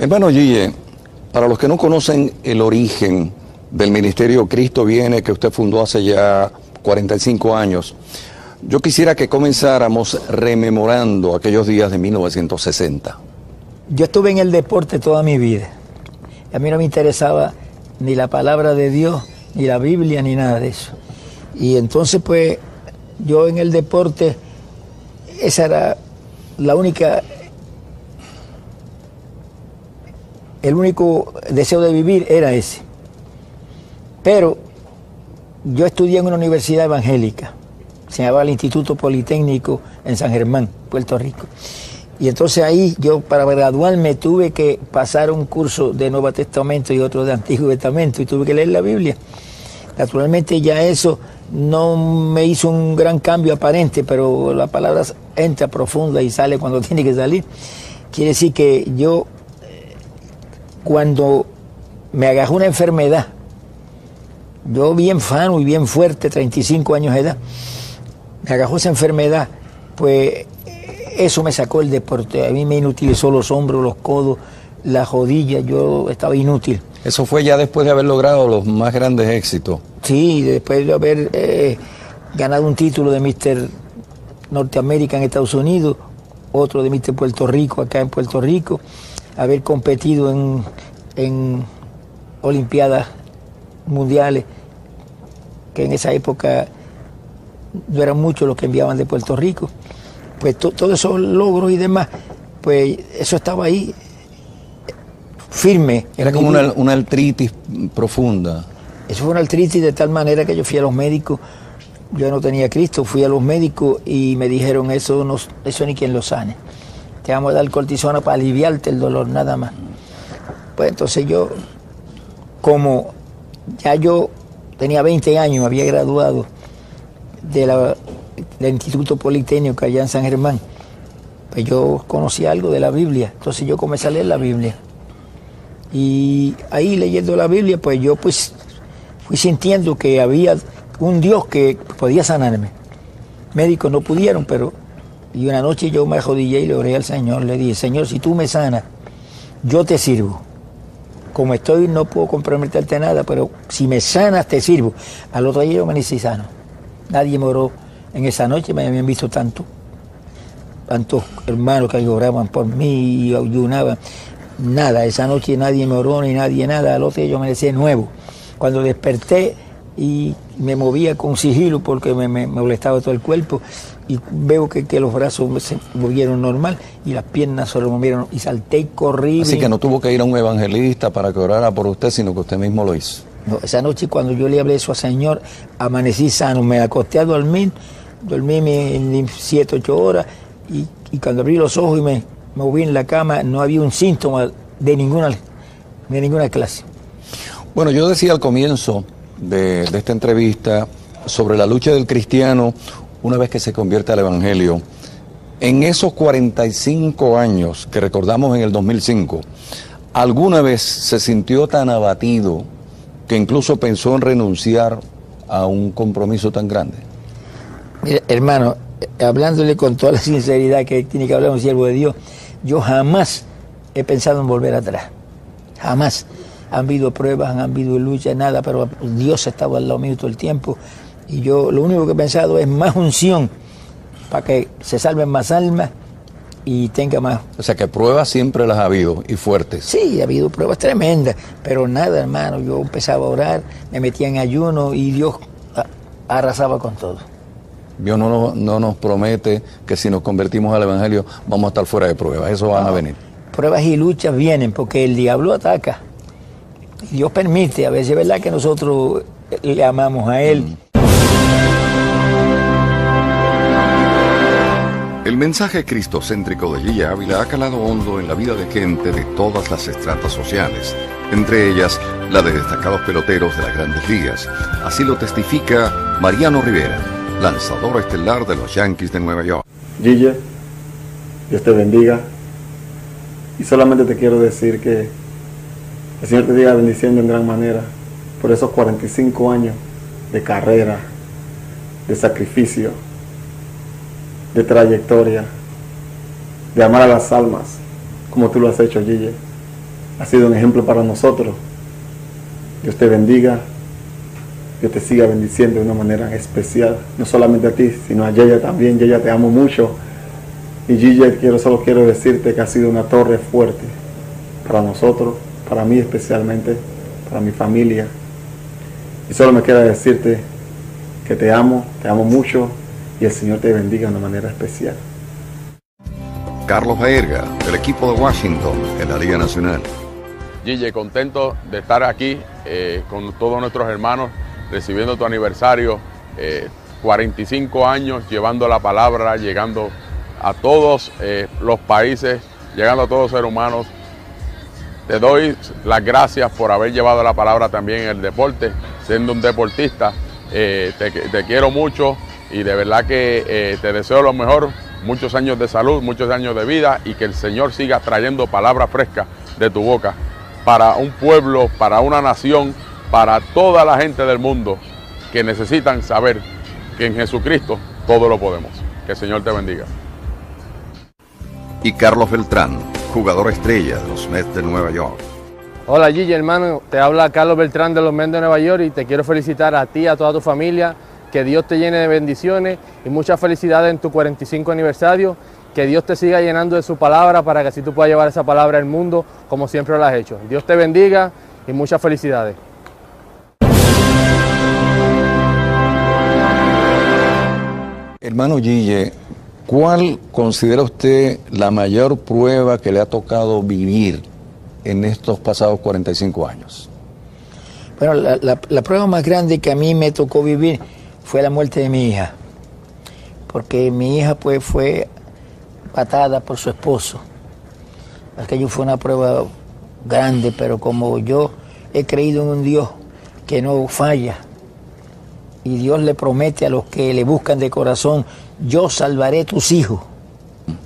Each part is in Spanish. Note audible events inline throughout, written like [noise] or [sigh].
Hermano Gille, para los que no conocen el origen del Ministerio Cristo Viene, que usted fundó hace ya 45 años, yo quisiera que comenzáramos rememorando aquellos días de 1960. Yo estuve en el deporte toda mi vida. A mí no me interesaba ni la palabra de Dios, ni la Biblia, ni nada de eso. Y entonces, pues, yo en el deporte, esa era la única el único deseo de vivir era ese. Pero yo estudié en una universidad evangélica, se llamaba el Instituto Politécnico en San Germán, Puerto Rico. Y entonces ahí yo para graduarme tuve que pasar un curso de Nuevo Testamento y otro de Antiguo Testamento y tuve que leer la Biblia. Naturalmente ya eso no me hizo un gran cambio aparente, pero la palabra entra profunda y sale cuando [laughs] tiene que salir. Quiere decir que yo cuando me agarró una enfermedad, yo bien fano y bien fuerte, 35 años de edad, me agarró esa enfermedad, pues eso me sacó el deporte. A mí me inutilizó los hombros, los codos, las rodillas, yo estaba inútil. Eso fue ya después de haber logrado los más grandes éxitos. Sí, después de haber eh, ganado un título de Mister Norteamérica en Estados Unidos, otro de Mister Puerto Rico acá en Puerto Rico, haber competido en, en Olimpiadas mundiales, que en esa época no eran muchos los que enviaban de Puerto Rico. Pues todos esos logros y demás, pues eso estaba ahí firme. Era como una, una, artritis profunda. Eso fue una artritis de tal manera que yo fui a los médicos, yo no tenía Cristo, fui a los médicos y me dijeron eso, no, eso ni quien lo sane te vamos a dar cortisona para aliviarte el dolor, nada más. Pues entonces yo, como ya yo tenía 20 años, me había graduado del Instituto Politécnico allá en San Germán, pues yo conocí algo de la Biblia, entonces yo comencé a leer la Biblia. Y ahí leyendo la Biblia, pues yo pues fui sintiendo que había un Dios que podía sanarme. Médicos no pudieron, pero y una noche yo me arrodillé y le oré al Señor, le dije, Señor, si tú me sanas, yo te sirvo. Como estoy no puedo comprometerte nada, pero si me sanas te sirvo. Al otro día yo me hice sano. Nadie me oró en esa noche, me habían visto tanto, tantos hermanos que oraban por mí y ayunaban. Nada, esa noche nadie me oró ni nadie nada. Al otro día yo me decía nuevo. Cuando desperté y me movía con sigilo porque me, me molestaba todo el cuerpo, y veo que, que, los brazos se movieron normal y las piernas se movieron y salté y corrí. Así que no tuvo que ir a un evangelista para que orara por usted, sino que usted mismo lo hizo. No, esa noche cuando yo le hablé eso al Señor, amanecí sano, me acosté a dormir, dormí siete, ocho horas y, y, cuando abrí los ojos y me moví en la cama, no había un síntoma de ninguna, de ninguna clase. Bueno, yo decía al comienzo de, de esta entrevista sobre la lucha del cristiano una vez que se convierte al Evangelio, en esos 45 años que recordamos en el 2005, ¿alguna vez se sintió tan abatido que incluso pensó en renunciar a un compromiso tan grande? Mira, hermano, hablándole con toda la [laughs] sinceridad que tiene que hablar un siervo de Dios, yo jamás he pensado en volver atrás. Jamás. Han habido pruebas, han habido luchas, nada, pero Dios estaba al lado mío todo el tiempo y yo lo único que he pensado es más unción para que se salven más almas y tenga más. O sea que pruebas siempre las ha habido y fuertes. Sí, ha habido pruebas tremendas, pero nada, hermano. Yo empezaba a orar, me metía en ayuno y Dios arrasaba con todo. Dios no, no, no nos promete que si nos convertimos al Evangelio vamos a estar fuera de pruebas, eso van no, a venir. Pruebas y luchas vienen porque el diablo ataca. Dios permite, a veces es verdad que nosotros le amamos a Él. Mm. El mensaje cristocéntrico de Lilla Ávila ha calado hondo en la vida de gente de todas las estratas sociales, entre ellas la de destacados peloteros de las grandes ligas. Así lo testifica Mariano Rivera, lanzador estelar de los Yankees de Nueva York. Dios te bendiga. Y solamente te quiero decir que el Señor te diga bendiciendo en gran manera por esos 45 años de carrera, de sacrificio, de trayectoria, de amar a las almas, como tú lo has hecho, Gille. ha sido un ejemplo para nosotros. Dios te bendiga, Dios te siga bendiciendo de una manera especial, no solamente a ti, sino a Yaya también. Yaya te amo mucho. Y Gigi, quiero, solo quiero decirte que ha sido una torre fuerte para nosotros, para mí especialmente, para mi familia. Y solo me queda decirte que te amo, te amo mucho y el Señor te bendiga de una manera especial. Carlos Baerga, del equipo de Washington en la Liga Nacional. Gigi, contento de estar aquí eh, con todos nuestros hermanos recibiendo tu aniversario, 45 eh, años llevando la palabra, llegando a todos eh, los países, llegando a todos los seres humanos. Te doy las gracias por haber llevado la palabra también en el deporte, siendo un deportista. te, te, quiero mucho y de verdad que te deseo lo mejor, muchos años de salud, muchos años de vida y que el Señor siga trayendo palabras frescas de tu boca para un pueblo, para una nación, para toda la gente del mundo que necesitan saber que en Jesucristo todo lo podemos. Que el Señor te bendiga. Y Carlos Beltrán, jugador estrella de los Mets de Nueva York. Hola Gigi, hermano, te habla Carlos Beltrán de los Mets de Nueva York y te quiero felicitar a ti, a toda tu familia, que Dios te llene de bendiciones y muchas felicidades en tu 45 aniversario que Dios te siga llenando de su palabra para que así tú puedas llevar esa palabra al mundo como siempre lo has hecho. Dios te bendiga y muchas felicidades. Hermano Gille, ¿cuál considera usted la mayor prueba que le ha tocado vivir en estos pasados 45 años? Bueno, la, prueba más grande que a mí me tocó vivir fue la muerte de mi hija, porque mi hija pues fue patada por su esposo. Aquello fue una prueba grande, pero como yo he creído en un Dios que no falla, y Dios le promete a los que le buscan de corazón, yo salvaré tus hijos.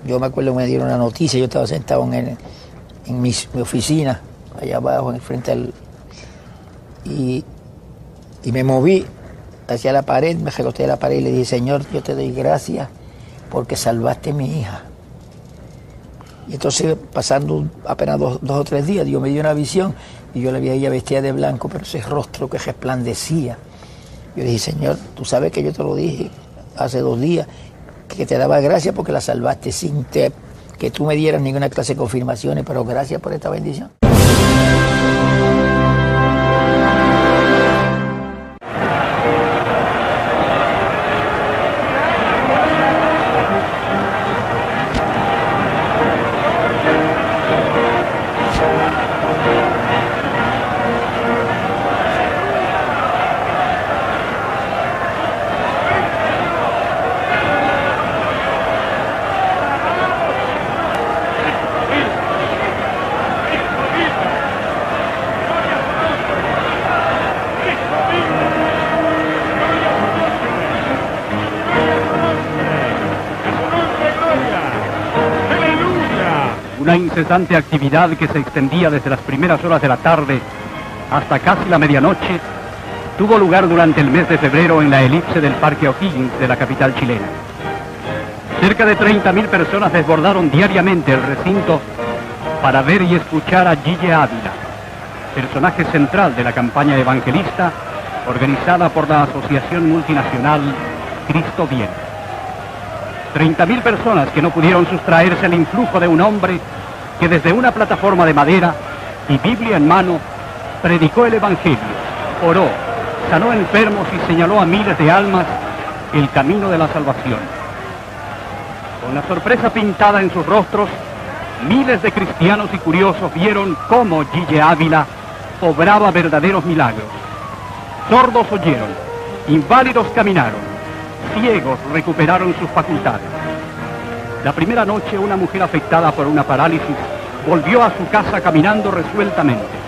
Yo me acuerdo que me dieron una noticia, yo estaba sentado en, en mi, oficina, allá abajo, en el frente al... Y me moví hacia la pared, me recosté a la pared y le dije, Señor, yo te doy gracias porque salvaste a mi hija. Y entonces, pasando apenas dos, o tres días, Dios me dio una visión y yo la vi a ella vestida de blanco, pero ese rostro que resplandecía. Yo dije, Señor, tú sabes que yo te lo dije hace dos días, que te daba gracias porque la salvaste sin que tú me dieras ninguna clase de confirmaciones, pero gracias por esta bendición. Incesante actividad que se extendía desde las primeras horas de la tarde hasta casi la medianoche, tuvo lugar durante el mes de febrero en la elipse del Parque O'Higgins de la capital chilena. Cerca de 30.000 personas desbordaron diariamente el recinto para ver y escuchar a Gille Ávila, personaje central de la campaña evangelista organizada por la Asociación Multinacional Cristo Bien. 30.000 personas que no pudieron sustraerse al influjo de un hombre que desde una plataforma de madera y Biblia en mano predicó el Evangelio, oró, sanó enfermos y señaló a miles de almas el camino de la salvación. Con la sorpresa pintada en sus rostros, miles de cristianos y curiosos vieron cómo Gille Ávila obraba verdaderos milagros. Sordos oyeron, inválidos caminaron, ciegos recuperaron sus facultades. La primera noche una mujer afectada por una parálisis volvió a su casa caminando resueltamente.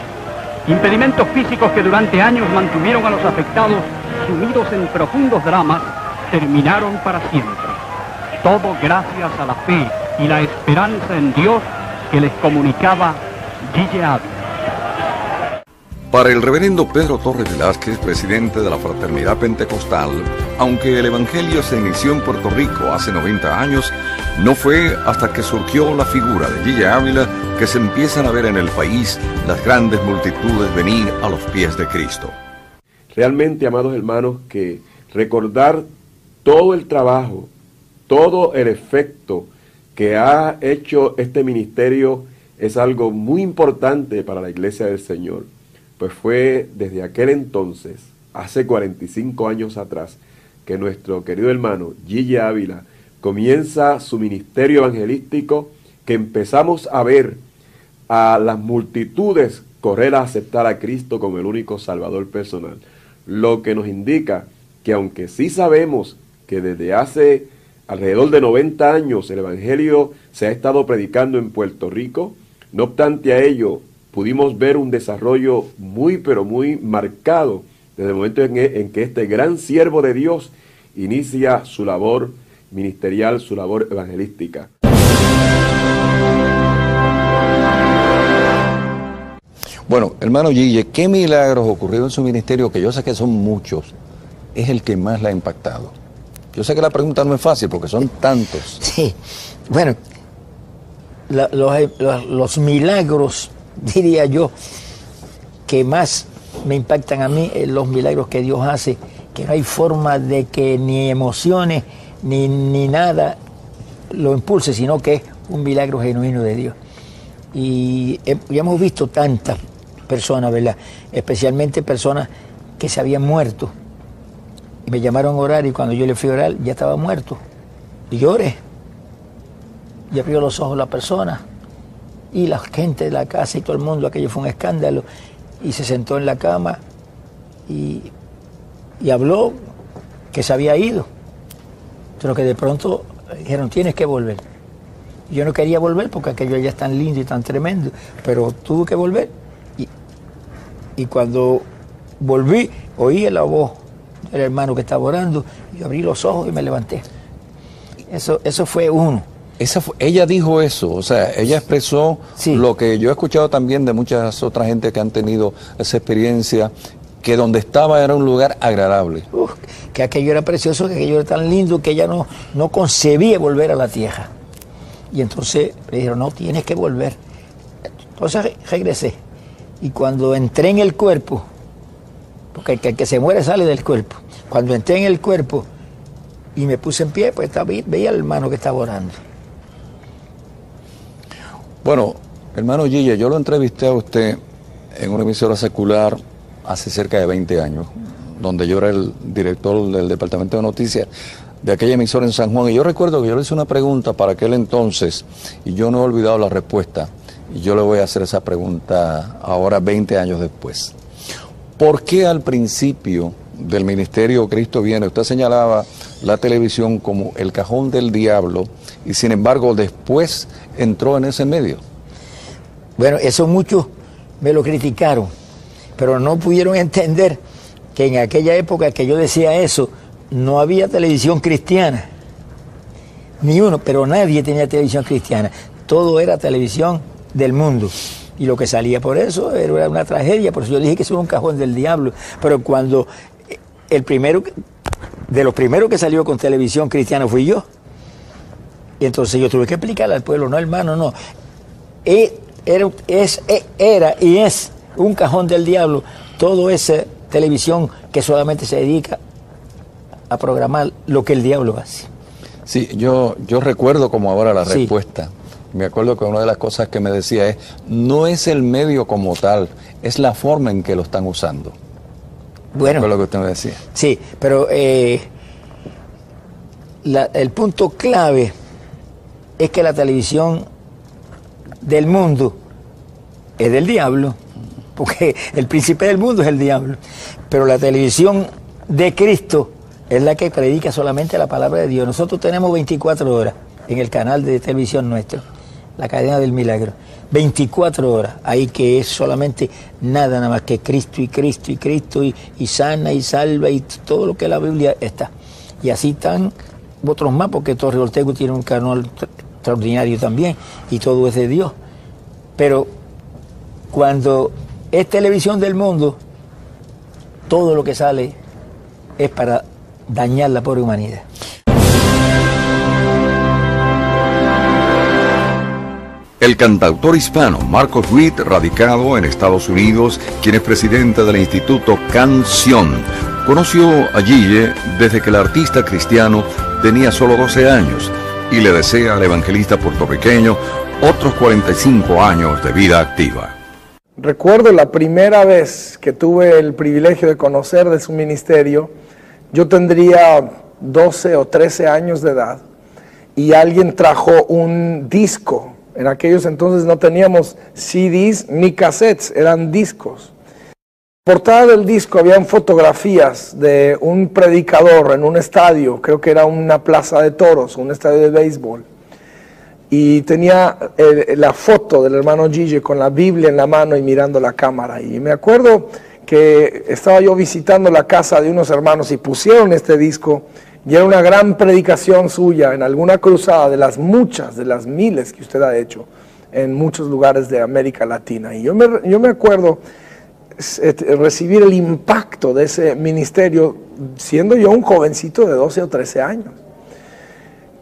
Impedimentos físicos que durante años mantuvieron a los afectados sumidos en profundos dramas terminaron para siempre. Todo gracias a la fe y la esperanza en Dios que les comunicaba Gille Para el reverendo Pedro Torres Velázquez, presidente de la Fraternidad Pentecostal, aunque el Evangelio se inició en Puerto Rico hace 90 años, no fue hasta que surgió la figura de Gilla Ávila que se empiezan a ver en el país las grandes multitudes venir a los pies de Cristo. Realmente, amados hermanos, que recordar todo el trabajo, todo el efecto que ha hecho este ministerio es algo muy importante para la iglesia del Señor pues fue desde aquel entonces, hace 45 años atrás, que nuestro querido hermano Gigi Ávila comienza su ministerio evangelístico, que empezamos a ver a las multitudes correr a aceptar a Cristo como el único Salvador personal. Lo que nos indica que aunque sí sabemos que desde hace alrededor de 90 años el Evangelio se ha estado predicando en Puerto Rico, no obstante a ello, pudimos ver un desarrollo muy, pero muy marcado desde el momento e, en, que este gran siervo de Dios inicia su labor ministerial, su labor evangelística. Bueno, hermano Gille, ¿qué milagros ocurrieron en su ministerio, que yo sé que son muchos, es el que más la ha impactado? Yo sé que la pregunta no es fácil porque son tantos. Sí, bueno, los milagros [laughs] diría yo, que más me impactan a mí los milagros que Dios hace, que no hay forma de que ni emociones ni, ni nada lo impulse, sino que es un milagro genuino de Dios. Y ya hemos visto tantas personas, ¿verdad? Especialmente personas que se habían muerto. Y me llamaron a orar y cuando yo le fui a orar ya estaba muerto. Y lloré. Y abrió los ojos la persona y la gente de la casa y todo el mundo, aquello fue un escándalo, y se sentó en la cama y, habló que se había ido, pero que de pronto dijeron, tienes que volver. yo no quería volver porque aquello ya es tan lindo y tan tremendo, pero tuve que volver. Y, cuando volví, oí la voz del hermano que estaba orando, y abrí los ojos y me levanté. Eso, eso fue uno ella dijo eso, o sea, ella expresó lo que yo he escuchado también de muchas otras gente que han tenido esa experiencia, que donde estaba era un lugar agradable. que aquello era precioso, que aquello era tan lindo que ella no, no concebía volver a la tierra. Y entonces le dijeron, no, tienes que volver. Entonces regresé. Y cuando entré en el cuerpo, porque el que, se muere sale del cuerpo, cuando entré en el cuerpo y me puse en pie, pues estaba, veía al hermano que estaba orando. Bueno, hermano Gille, yo lo entrevisté a usted en una emisora secular hace cerca de 20 años, donde yo era el director del Departamento de Noticias de aquella emisora en San Juan. Y yo recuerdo que yo le hice una pregunta para aquel entonces y yo no he olvidado la respuesta. Y yo le voy a hacer esa pregunta ahora 20 años después. ¿Por qué al principio del ministerio Cristo viene, usted señalaba la televisión como el cajón del diablo y sin embargo después entró en ese medio. Bueno, eso muchos me lo criticaron, pero no pudieron entender que en aquella época que yo decía eso, no había televisión cristiana. Ni uno, pero nadie tenía televisión cristiana. Todo era televisión del mundo. Y lo que salía por eso era una tragedia, por eso yo dije que eso era un cajón del diablo. Pero cuando el primero, de los primeros que salió con televisión cristiana fui yo. Y entonces yo tuve que explicarle al pueblo, no hermano, no. E, era, es, e, era y es un cajón del diablo todo esa televisión que solamente se dedica a programar lo que el diablo hace. Sí, yo, yo recuerdo como ahora la respuesta. Me acuerdo que una de las cosas que me decía es, no es el medio como tal, es la forma en que lo están usando. Bueno. lo que usted me decía. Sí, pero eh, el punto clave es que la televisión del mundo es del diablo, porque el príncipe del mundo es el diablo. Pero la televisión de Cristo es la que predica solamente la palabra de Dios. Nosotros tenemos 24 horas en el canal de televisión nuestro, la cadena del milagro. 24 horas, ahí que es solamente nada, nada más que Cristo y Cristo y Cristo y, sana y salva y todo lo que la Biblia está. Y así están otros más, porque Torre Ortego tiene un canal extraordinario también y todo es de Dios. Pero cuando es televisión del mundo, todo lo que sale es para dañar la pobre humanidad. El cantautor hispano Marcos Witt, radicado en Estados Unidos, quien es presidente del Instituto Canción, conoció a Gille desde que el artista cristiano tenía solo 12 años y le desea al evangelista puertorriqueño otros 45 años de vida activa. Recuerdo la primera vez que tuve el privilegio de conocer de su ministerio, yo tendría 12 o 13 años de edad y alguien trajo un disco. En aquellos entonces no teníamos CDs ni cassettes, eran discos. Portada del disco habían fotografías de un predicador en un estadio, creo que era una plaza de toros, un estadio de béisbol. Y tenía eh, la foto del hermano Gigi con la Biblia en la mano y mirando la cámara. Y me acuerdo que estaba yo visitando la casa de unos hermanos y pusieron este disco y era una gran predicación suya en alguna cruzada de las muchas, de las miles que usted ha hecho en muchos lugares de América Latina. Y yo me, yo me acuerdo recibir el impacto de ese ministerio siendo yo un jovencito de 12 o 13 años.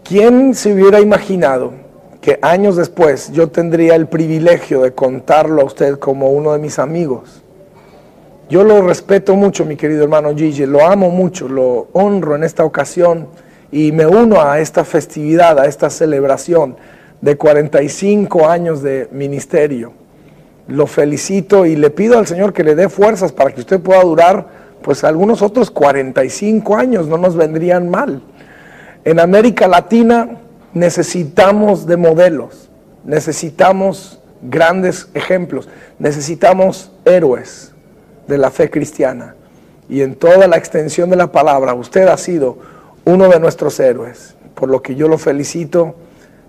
¿Quién se hubiera imaginado que años después yo tendría el privilegio de contarlo a usted como uno de mis amigos? Yo lo respeto mucho, mi querido hermano Gigi, lo amo mucho, lo honro en esta ocasión y me uno a esta festividad, a esta celebración de 45 años de ministerio lo felicito y le pido al Señor que le dé fuerzas para que usted pueda durar pues algunos otros 45 años, no nos vendrían mal. En América Latina necesitamos de modelos, necesitamos grandes ejemplos, necesitamos héroes de la fe cristiana. Y en toda la extensión de la palabra, usted ha sido uno de nuestros héroes, por lo que yo lo felicito,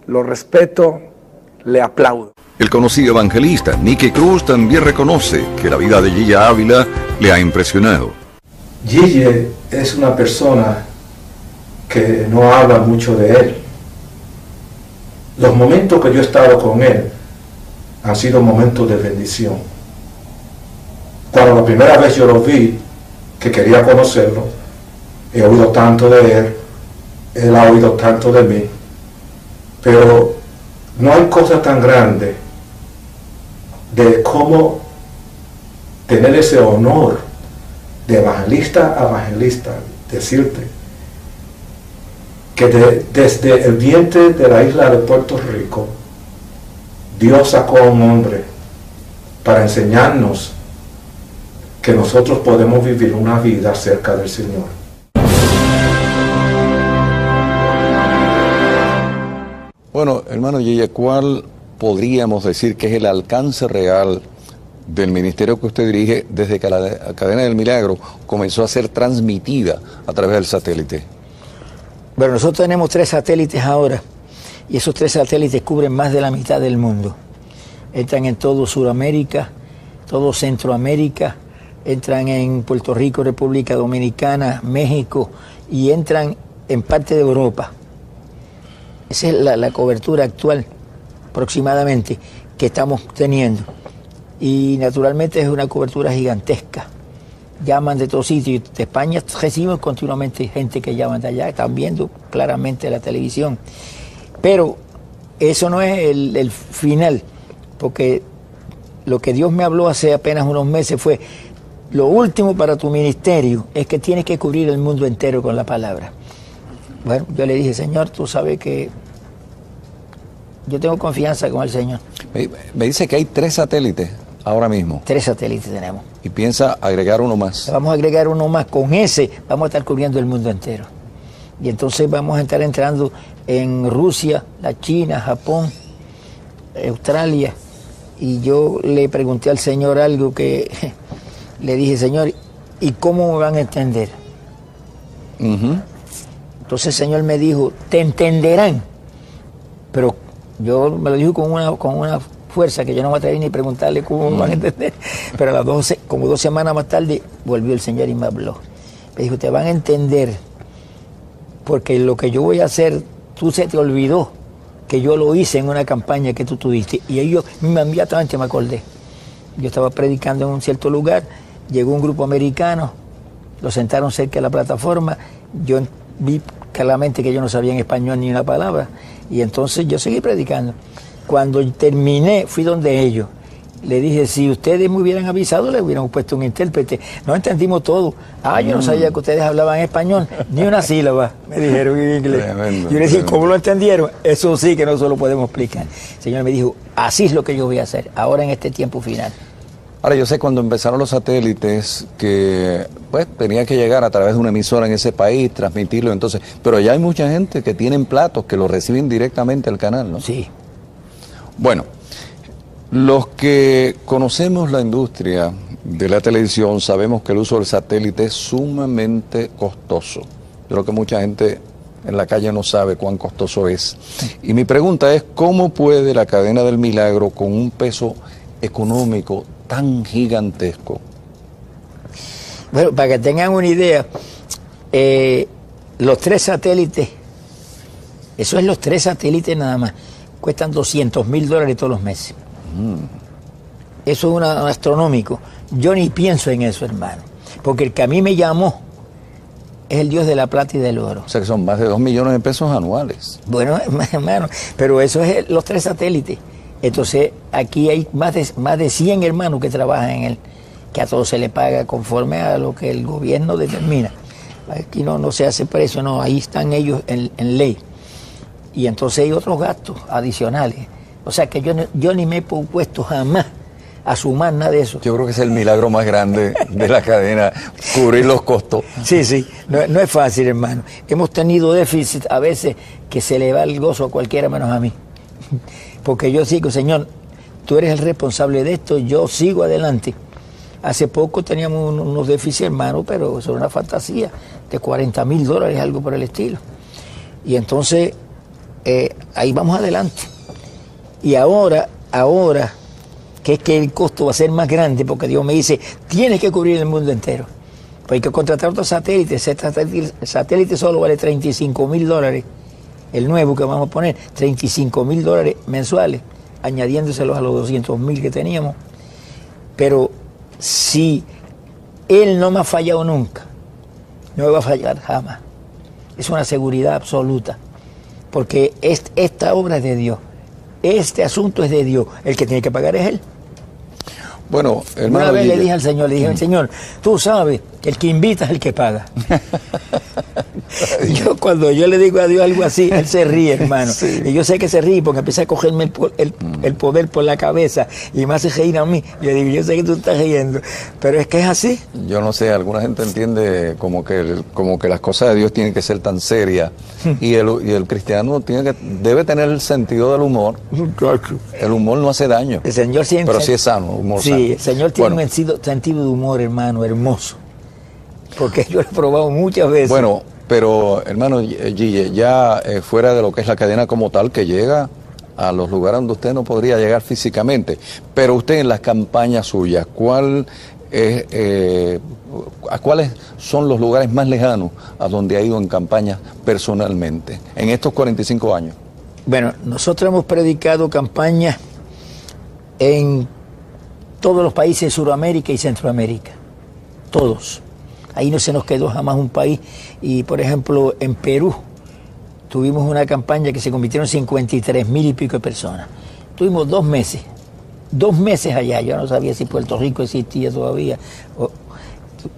lo respeto, le aplaudo. El conocido evangelista Nicky Cruz también reconoce que la vida de Gilla Ávila le ha impresionado. Gille es una persona que no habla mucho de él. Los momentos que yo he estado con él han sido momentos de bendición. Cuando la primera vez yo lo vi, que quería conocerlo, he oído tanto de él, él ha oído tanto de mí, pero no hay cosa tan grande de cómo tener ese honor de evangelista a evangelista, decirte que desde el vientre de la isla de Puerto Rico, Dios sacó a un hombre para enseñarnos que nosotros podemos vivir una vida cerca del Señor. Bueno, hermano Yeye, ¿cuál podríamos decir que es el alcance real del ministerio que usted dirige desde que la cadena del milagro comenzó a ser transmitida a través del satélite? Bueno, nosotros tenemos tres satélites ahora y esos tres satélites cubren más de la mitad del mundo. Entran en todo Sudamérica, todo Centroamérica, entran en Puerto Rico, República Dominicana, México y entran en parte de Europa. Esa es la, la cobertura actual aproximadamente que estamos teniendo. Y naturalmente es una cobertura gigantesca. Llaman de todos sitios. De España recibimos continuamente gente que llaman de allá, están viendo claramente la televisión. Pero eso no es el, el final, porque lo que Dios me habló hace apenas unos meses fue, lo último para tu ministerio es que tienes que cubrir el mundo entero con la palabra. Bueno, yo le dije, Señor, tú sabes que yo tengo confianza con el Señor. Me, dice que hay tres satélites ahora mismo. Tres satélites tenemos. Y piensa agregar uno más. Vamos a agregar uno más. Con ese vamos a estar cubriendo el mundo entero. Y entonces vamos a estar entrando en Rusia, la China, Japón, Australia. Y yo le pregunté al Señor algo que le dije, Señor, ¿y cómo me van a entender? Entonces el Señor me dijo, te entenderán, pero yo me lo dijo con una, con una fuerza que yo no me atreví ni preguntarle cómo me van a entender. Pero a las 12, como dos semanas más tarde, volvió el Señor y me habló. Me dijo, te van a entender, porque lo que yo voy a hacer, tú se te olvidó que yo lo hice en una campaña que tú tuviste. Y ellos inmediatamente me acordé. yo estaba predicando en un cierto lugar, llegó un grupo americano, lo sentaron cerca de la plataforma, yo vi claramente que ellos no sabían español ni una palabra, y entonces yo seguí predicando. Cuando terminé, fui donde ellos. Le dije, si ustedes me hubieran avisado, le hubieran puesto un intérprete. No entendimos todo. Ah, yo no Mm. sabía que ustedes hablaban español, ni una [laughs] sílaba, me dijeron en inglés. Tremendo, yo le dije. ¿cómo lo entendieron? Eso sí que no se lo podemos explicar. El Señor me dijo, así es lo que yo voy a hacer, ahora en este tiempo final. Ahora, yo sé cuando empezaron los satélites que pues tenía que llegar a través de una emisora en ese país, transmitirlo, entonces, pero ya hay mucha gente que tienen platos que lo reciben directamente al canal, ¿no? Sí. Bueno, los que conocemos la industria de la televisión sabemos que el uso del satélite es sumamente costoso. Yo creo que mucha gente en la calle no sabe cuán costoso es. Y mi pregunta es, ¿cómo puede la cadena del milagro con un peso económico tan gigantesco? Bueno, para que tengan una idea, eh, los tres satélites, eso es los tres satélites nada más, cuestan 200 mil dólares todos los meses. Eso es una, un astronómico. Yo ni pienso en eso, hermano, porque el que a mí me llamó es el Dios de la plata y del oro. O sea que son más de dos millones de pesos anuales. Bueno, [laughs] hermano, pero eso es los tres satélites. Entonces, aquí hay más de, más de 100 hermanos que trabajan en él, que a todos se le paga conforme a lo que el gobierno determina. Aquí no, no se hace precio, no, ahí están ellos en, en ley. Y entonces hay otros gastos adicionales. O sea que yo, yo ni me he puesto jamás a sumar nada de eso. Yo creo que es el milagro más grande de la cadena, cubrir los costos. Sí, sí, no, no es fácil, hermano. Hemos tenido déficit a veces que se le va el gozo a cualquiera menos a mí. Porque yo sigo, Señor, tú eres el responsable de esto, yo sigo adelante. Hace poco teníamos un- unos déficits, hermano, pero eso una fantasía de 40 mil dólares, algo por el estilo. Y entonces, eh, ahí vamos adelante. Y ahora, ahora, que es que el costo va a ser más grande, porque Dios me dice, tienes que cubrir el mundo entero. Pues hay que contratar otros satélites. Ese satélite, satélite solo vale 35 mil dólares. El nuevo que vamos a poner, 35 mil dólares mensuales, añadiéndoselos a los 200 mil que teníamos. Pero si Él no me ha fallado nunca, no me va a fallar jamás. Es una seguridad absoluta. Porque es- esta obra es de Dios. Este asunto es de Dios. El que tiene que pagar es Él. Bueno, hermano Una vez le dije al Señor, le dije, Señor, tú sabes el que invita es el que paga. [laughs] yo cuando yo le digo a Dios algo así, Él se ríe, [laughs] hermano. Y yo sé que se ríe porque empieza a cogerme el, po- el- el poder por la cabeza y me hace reír a mí. Y yo digo, yo sé que tú estás riendo, pero es que es así. Yo no sé, alguna gente entiende como que, como que las cosas de Dios tienen que ser tan serias [laughs] y el, y el cristiano tiene que, debe tener el sentido del humor. El humor no hace daño, El Señor siempre... pero sí es sano, humor Sí, sano. el Señor tiene Bueno, un sentido, sentido de humor, hermano, hermoso. Porque yo lo he probado muchas veces. Bueno, pero hermano eh, Gille, ya eh, fuera de lo que es la cadena como tal, que llega a los lugares donde usted no podría llegar físicamente, pero usted en las campañas suyas, ¿cuál es, eh, ¿a cuáles son los lugares más lejanos a donde ha ido en campañas personalmente en estos 45 años? Bueno, nosotros hemos predicado campañas en todos los países de Sudamérica y Centroamérica. Todos. Ahí no se nos quedó jamás un país. Y por ejemplo, en Perú tuvimos una campaña que se convirtieron en 53 mil y pico de personas. Tuvimos dos meses. Dos meses allá. Yo no sabía si Puerto Rico existía todavía. O- tu-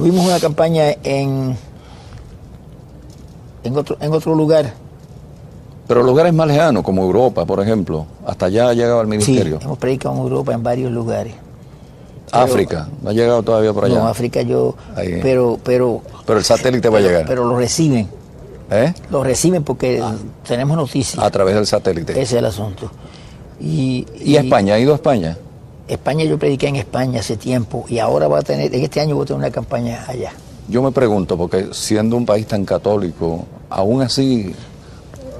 tuvimos una campaña en, en, otro, en otro lugar. Pero lugares más lejanos, como Europa, por ejemplo, hasta allá ha llegado el Sí, ministerio. hemos predicado en Europa en varios lugares. África, no ha llegado todavía por allá. No, África yo, Ahí. pero, pero, Pero el satélite va a llegar. pero lo reciben, ¿eh? lo reciben porque tenemos noticias. A través del satélite. Ese es el asunto. Y, ¿Y España? ¿Ha ido a España? España yo prediqué en España hace tiempo y ahora va a tener, en este año voy a tener una campaña allá. Yo me pregunto, porque siendo un país tan católico, aún así,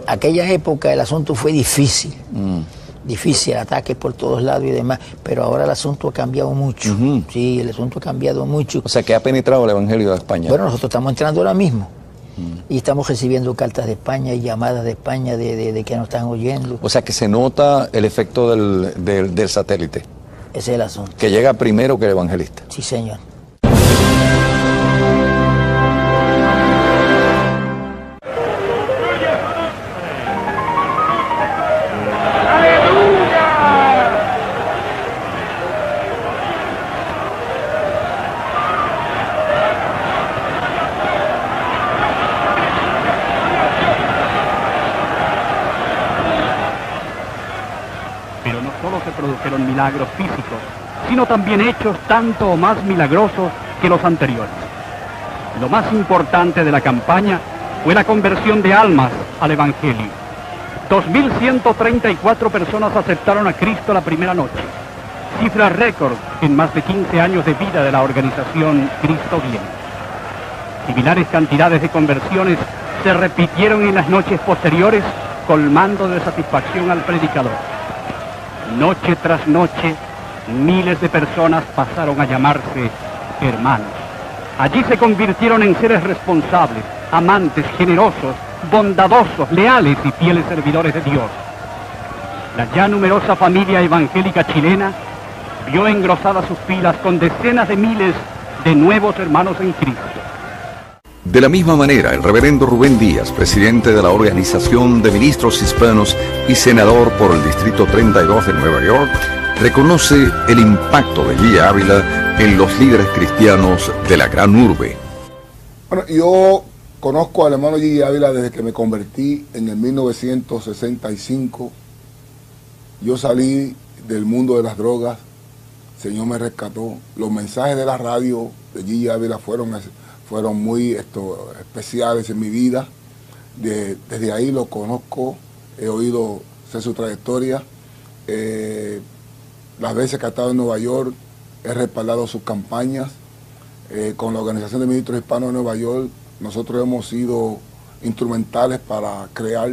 Aquella época el asunto fue difícil, mm, difícil, ataques por todos lados y demás, pero ahora el asunto ha cambiado mucho. Sí, el asunto ha cambiado mucho. o sea, que ha penetrado el Evangelio de España. Bueno, nosotros estamos entrando ahora mismo. Mm. Y estamos recibiendo cartas de España y llamadas de España de, de- de que nos están oyendo. o sea, que se nota el efecto del, del- del satélite. Ese es el asunto. Que llega primero que el evangelista. Sí, señor. También hechos tanto o más milagrosos que los anteriores. Lo más importante de la campaña fue la conversión de almas al Evangelio. 2.134 personas aceptaron a Cristo la primera noche, cifra récord en más de 15 años de vida de la organización Cristo Viene. Similares cantidades de conversiones se repitieron en las noches posteriores, colmando de satisfacción al predicador. Noche tras noche, miles de personas pasaron a llamarse hermanos. Allí se convirtieron en seres responsables, amantes, generosos, bondadosos, leales y fieles servidores de Dios. La ya numerosa familia evangélica chilena vio engrosadas sus filas con decenas de miles de nuevos hermanos en Cristo. De la misma manera, el reverendo Rubén Díaz, presidente de la Organización de Ministros Hispanos y senador por el Distrito 32 de Nueva York, reconoce el impacto de Guilla Ávila en los líderes cristianos de la gran urbe. Bueno, yo conozco al hermano Gigi Ávila desde que me convertí en el 1965. Yo salí del mundo de las drogas, el Señor me rescató. Los mensajes de la radio de Gigi Ávila fueron, fueron muy esto, especiales en mi vida. De- desde ahí lo conozco, he oído sé su trayectoria. Eh, las veces que ha estado en Nueva York, he respaldado sus campañas. Eh, con la Organización de Ministros Hispanos de Nueva York, nosotros hemos sido instrumentales para crear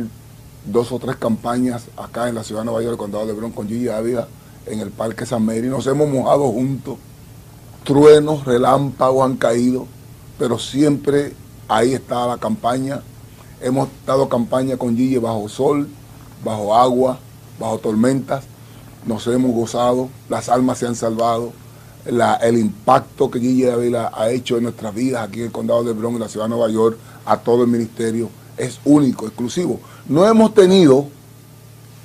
dos o tres campañas acá en la ciudad de Nueva York, el condado de Bronx, con Gigi Ávila, en el Parque San Mary. Nos hemos mojado juntos, truenos, relámpagos han caído, pero siempre ahí está la campaña. Hemos dado campaña con Gigi bajo sol, bajo agua, bajo tormentas. Nos hemos gozado, las almas se han salvado. El impacto que Gigi Ávila ha hecho en nuestras vidas aquí en el condado de Bronx, en la ciudad de Nueva York, a todo el ministerio, es único, exclusivo. No hemos tenido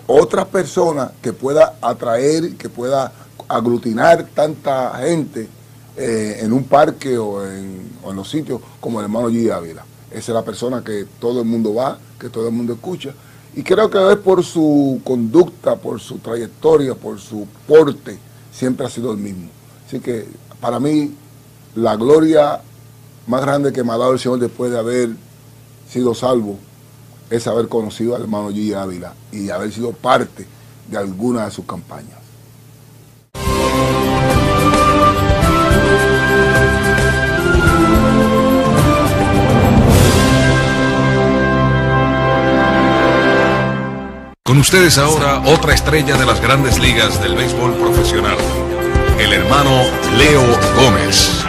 otras personas que pueda atraer, que pueda aglutinar tanta gente eh, en un parque o en, los sitios como el hermano Gigi Ávila. Esa es la persona que todo el mundo va, que todo el mundo escucha. Y creo que es por su conducta, por su trayectoria, por su porte, siempre ha sido el mismo. Así que para mí la gloria más grande que me ha dado el Señor después de haber sido salvo es haber conocido al hermano Gigi Ávila y haber sido parte de alguna de sus campañas. Con ustedes ahora otra estrella de las grandes ligas del béisbol profesional, el hermano Leo Gómez.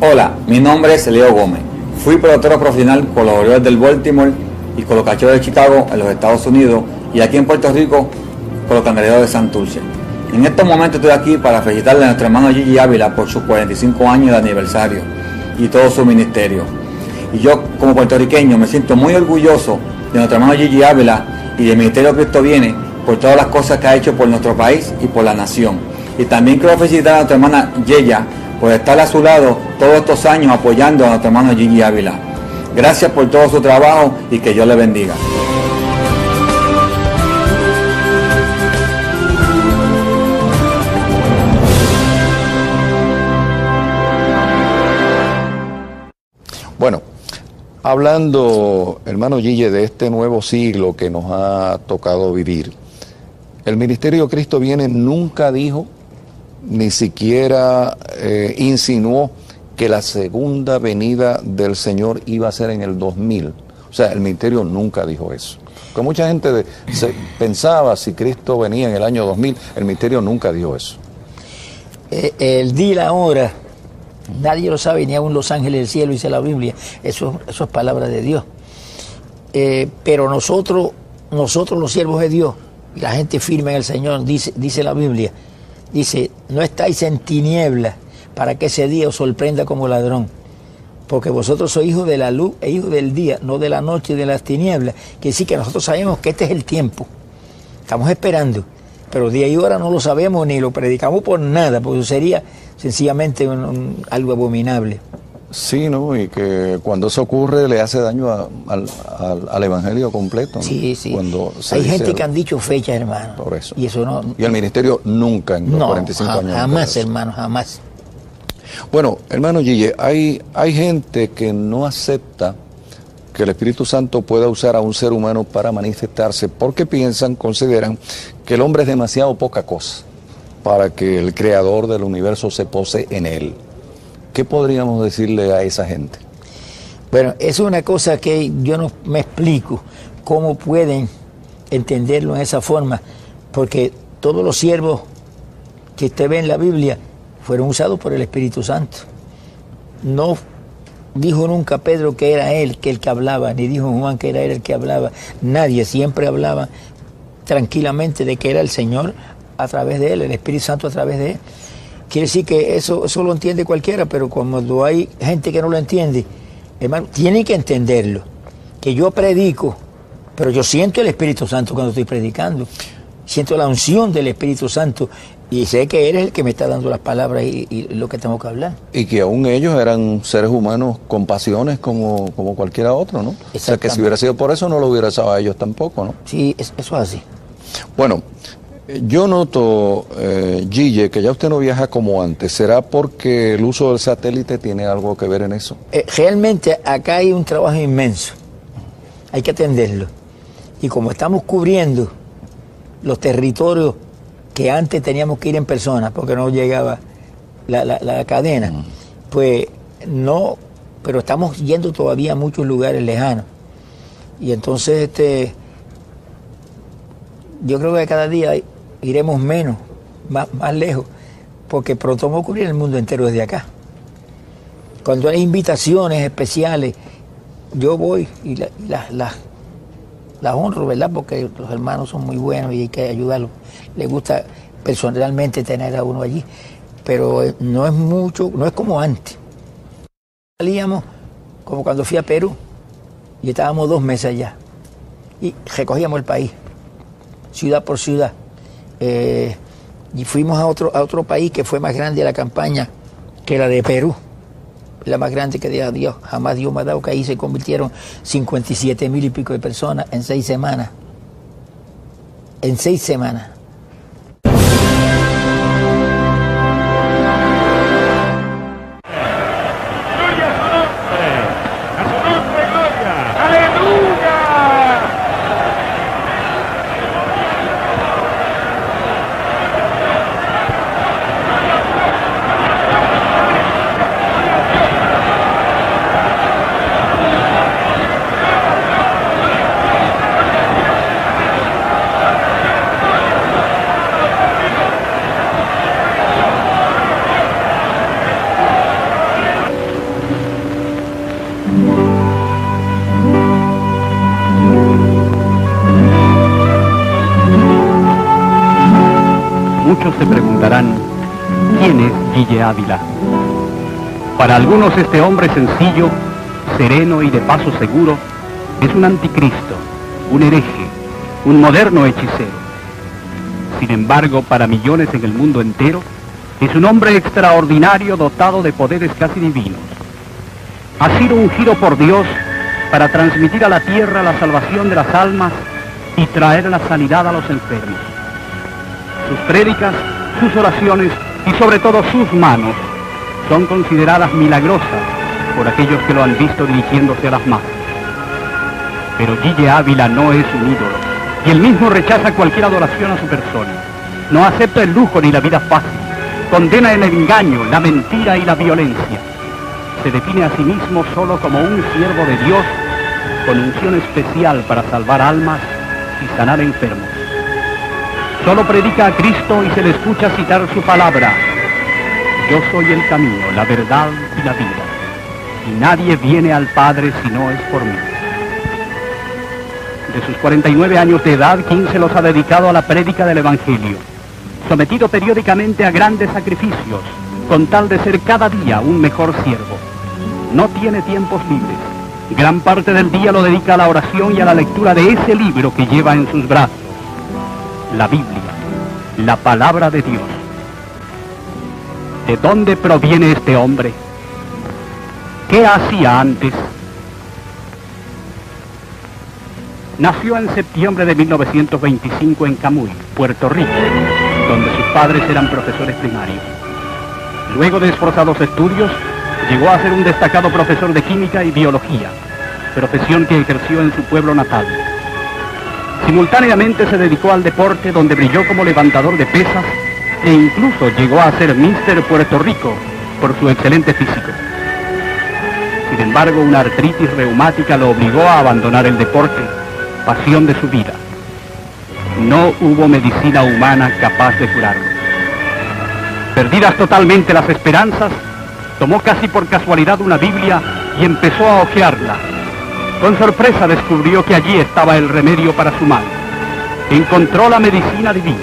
Hola, mi nombre es Leo Gómez. Fui pelotero profesional con los Orioles del Baltimore y con los Cachorros de Chicago en los Estados Unidos y aquí en Puerto Rico con los Cangrejeros de Santurce. En estos momentos estoy aquí para felicitarle a nuestro hermano Gigi Ávila por sus 45 años de aniversario y todo su ministerio. Y yo como puertorriqueño me siento muy orgulloso de nuestro hermano Gigi Ávila y del Ministerio Cristo Viene por todas las cosas que ha hecho por nuestro país y por la nación. Y también quiero felicitar a nuestra hermana Yeya por estar a su lado todos estos años apoyando a nuestro hermano Gigi Ávila. Gracias por todo su trabajo y que Dios le bendiga. Bueno, hablando, hermano Gille, de este nuevo siglo que nos ha tocado vivir, el Ministerio Cristo viene nunca dijo, ni siquiera eh, insinuó que la segunda venida del Señor iba a ser en el 2000. O sea, el ministerio nunca dijo eso. Porque mucha gente se pensaba si Cristo venía en el año 2000, el ministerio nunca dijo eso. Eh, el día la hora, nadie lo sabe, ni aún los ángeles del cielo, dice la Biblia. Eso, eso es palabra de Dios. Eh, pero nosotros, nosotros los siervos de Dios, y la gente firme en el Señor, dice, dice la Biblia, Dice, no estáis en tinieblas para que ese día os sorprenda como ladrón. Porque vosotros sois hijos de la luz e hijos del día, no de la noche y de las tinieblas. Que sí que nosotros sabemos que este es el tiempo. Estamos esperando. Pero día y hora no lo sabemos ni lo predicamos por nada, porque sería sencillamente un- un- algo abominable. Sí, ¿no? Y que cuando eso ocurre le hace daño a- al, evangelio completo. ¿no? Sí, sí. Cuando Hay gente que han dicho fechas, hermano. Por eso. Y eso no. Y el ministerio nunca en los No, 45 ja- años. jamás, hermano, jamás. Bueno, hermano Gille, hay, hay gente que no acepta que el Espíritu Santo pueda usar a un ser humano para manifestarse porque piensan, consideran que el hombre es demasiado poca cosa para que el creador del universo se pose en él. ¿Qué podríamos decirle a esa gente? Bueno, es una cosa que yo no me explico cómo pueden entenderlo en esa forma, porque todos los siervos que usted ve en la Biblia fueron usados por el Espíritu Santo. No dijo nunca Pedro que era él que el que hablaba, ni dijo Juan que era él el que hablaba. Nadie siempre hablaba tranquilamente de que era el Señor a través de él, el Espíritu Santo a través de él. Quiere decir que eso, eso lo entiende cualquiera, pero cuando hay gente que no lo entiende, hermano, tienen que entenderlo. Que yo predico, pero yo siento el Espíritu Santo cuando estoy predicando. Siento la unción del Espíritu Santo y sé que eres el que me está dando las palabras y, y lo que tengo que hablar. Y que aún ellos eran seres humanos con pasiones como, como cualquiera otro, ¿no? O sea que si hubiera sido por eso no lo hubiera usado a ellos tampoco, ¿no? Sí, es- eso es así. Bueno, yo noto, eh, Gille, que ya usted no viaja como antes. ¿Será porque el uso del satélite tiene algo que ver en eso? Eh, realmente acá hay un trabajo inmenso. Hay que atenderlo. Y como estamos cubriendo los territorios que antes teníamos que ir en persona porque no llegaba la, la- la cadena, pues no, pero estamos yendo todavía a muchos lugares lejanos. Y entonces este yo creo que cada día iremos menos, más, más lejos, porque pronto vamos a cubrir el mundo entero desde acá. Cuando hay invitaciones especiales, yo voy y la- y las las honro, ¿verdad? Porque los hermanos son muy buenos y hay que ayudarlos. Les gusta personalmente tener a uno allí, pero eh, no es mucho, no es como antes. Salíamos como cuando fui a Perú y estábamos dos meses allá y recogíamos el país, ciudad por ciudad. Eh, y fuimos a otro, a otro país que fue más grande la campaña que la de Perú la más grande que Dios, Dios jamás Dios me ha dado, que ahí se convirtieron 57 mil y pico de personas en seis semanas. En seis semanas. Se preguntarán, ¿quién es Guille Ávila? Para algunos este hombre sencillo, sereno y de paso seguro, es un anticristo, un hereje, un moderno hechicero. Sin embargo, para millones en el mundo entero, es un hombre extraordinario dotado de poderes casi divinos. Ha sido ungido por Dios para transmitir a la tierra la salvación de las almas y traer la sanidad a los enfermos sus prédicas, sus oraciones y sobre todo sus manos son consideradas milagrosas por aquellos que lo han visto dirigiéndose a las masas. Pero Guille Ávila no es un ídolo y él mismo rechaza cualquier adoración a su persona. No acepta el lujo ni la vida fácil. Condena el engaño, la mentira y la violencia. Se define a sí mismo solo como un siervo de Dios con unción especial para salvar almas y sanar enfermos. Solo predica a Cristo y se le escucha citar su palabra. Yo soy el camino, la verdad y la vida. Y nadie viene al Padre si no es por mí. De sus 49 años de edad, 15 los ha dedicado a la prédica del Evangelio. sometido periódicamente a grandes sacrificios, con tal de ser cada día un mejor siervo. No tiene tiempos libres. Gran parte del día lo dedica a la oración y a la lectura de ese libro que lleva en sus brazos, la Biblia, la palabra de Dios. ¿De dónde proviene este hombre? ¿Qué hacía antes? Nació en septiembre de 1925 en Camuy, Puerto Rico, donde sus padres eran profesores primarios. Luego de esforzados estudios, llegó a ser un destacado profesor de química y biología, profesión que ejerció en su pueblo natal. Simultáneamente se dedicó al deporte donde brilló como levantador de pesas e incluso llegó a ser Mister Puerto Rico por su excelente físico. Sin embargo, una artritis reumática lo obligó a abandonar el deporte, pasión de su vida. No hubo medicina humana capaz de curarlo. Perdidas totalmente las esperanzas, tomó casi por casualidad una Biblia y empezó a hojearla. Con sorpresa descubrió que allí estaba el remedio para su mal. Encontró la medicina divina.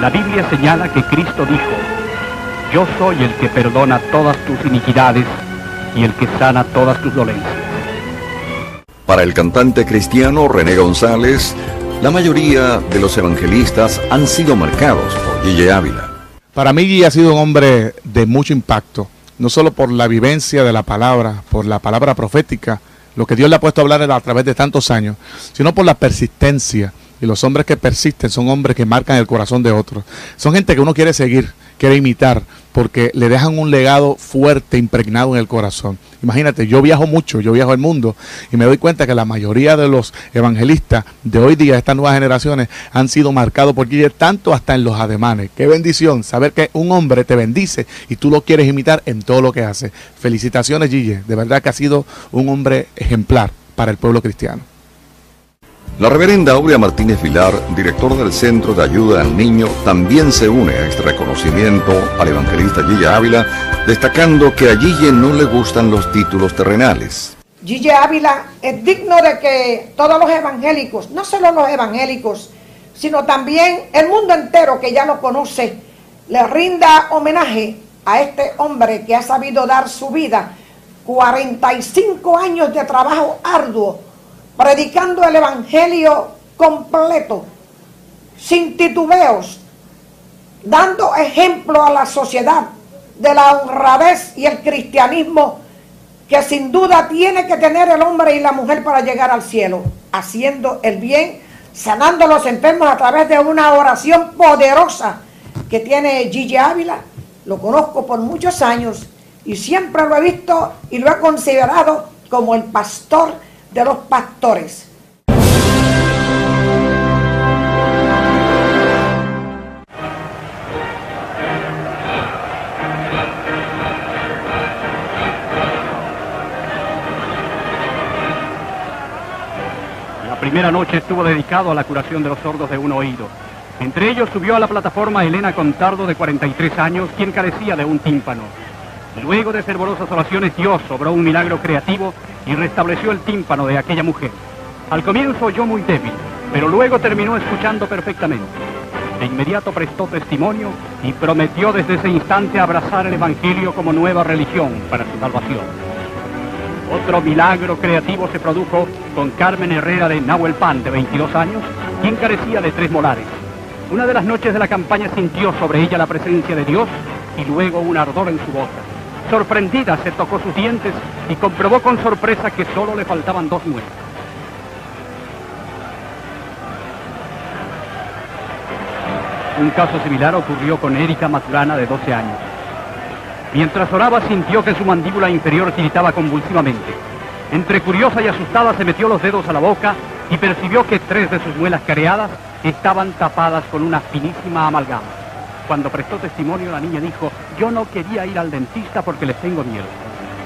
La Biblia señala que Cristo dijo, yo soy el que perdona todas tus iniquidades y el que sana todas tus dolencias. Para el cantante cristiano René González, la mayoría de los evangelistas han sido marcados por Gille Ávila. Para mí Gille ha sido un hombre de mucho impacto, no solo por la vivencia de la palabra, por la palabra profética, lo que Dios le ha puesto a hablar a través de tantos años, sino por la persistencia. Y los hombres que persisten son hombres que marcan el corazón de otros. Son gente que uno quiere seguir, quiere imitar, porque le dejan un legado fuerte, impregnado en el corazón. Imagínate, yo viajo mucho, yo viajo el mundo y me doy cuenta que la mayoría de los evangelistas de hoy día, estas nuevas generaciones, han sido marcados por Guille, tanto hasta en los ademanes. Qué bendición saber que un hombre te bendice y tú lo quieres imitar en todo lo que hace. Felicitaciones, Gille. De verdad que ha sido un hombre ejemplar para el pueblo cristiano. La reverenda Aurea Martínez Vilar, director del Centro de Ayuda al Niño, también se une a este reconocimiento al evangelista Gille Ávila, destacando que a Gille no le gustan los títulos terrenales. Gille Ávila es digno de que todos los evangélicos, no solo los evangélicos, sino también el mundo entero que ya lo conoce, le rinda homenaje a este hombre que ha sabido dar su vida, 45 años de trabajo arduo predicando el Evangelio completo, sin titubeos, dando ejemplo a la sociedad de la honradez y el cristianismo que sin duda tiene que tener el hombre y la mujer para llegar al cielo, haciendo el bien, sanando a los enfermos a través de una oración poderosa que tiene Gigi Ávila. Lo conozco por muchos años y siempre lo he visto y lo he considerado como el pastor de los pastores. La primera noche estuvo dedicado a la curación de los sordos de un oído. Entre ellos subió a la plataforma Elena Contardo, de 43 años, quien carecía de un tímpano. Luego de fervorosas oraciones, Dios sobró un milagro creativo y restableció el tímpano de aquella mujer. Al comienzo oyó muy débil, pero luego terminó escuchando perfectamente. De inmediato prestó testimonio y prometió desde ese instante abrazar el Evangelio como nueva religión para su salvación. Otro milagro creativo se produjo con Carmen Herrera de Nahuelpan, de 22 años, quien carecía de tres molares. Una de las noches de la campaña sintió sobre ella la presencia de Dios y luego un ardor en su boca. Sorprendida se tocó sus dientes y comprobó con sorpresa que solo le faltaban dos muelas. Un caso similar ocurrió con Erika Maturana de 12 años. Mientras oraba sintió que su mandíbula inferior tiritaba convulsivamente. Entre curiosa y asustada se metió los dedos a la boca y percibió que tres de sus muelas careadas estaban tapadas con una finísima amalgama. Cuando prestó testimonio, la niña dijo, yo no quería ir al dentista porque les tengo miedo.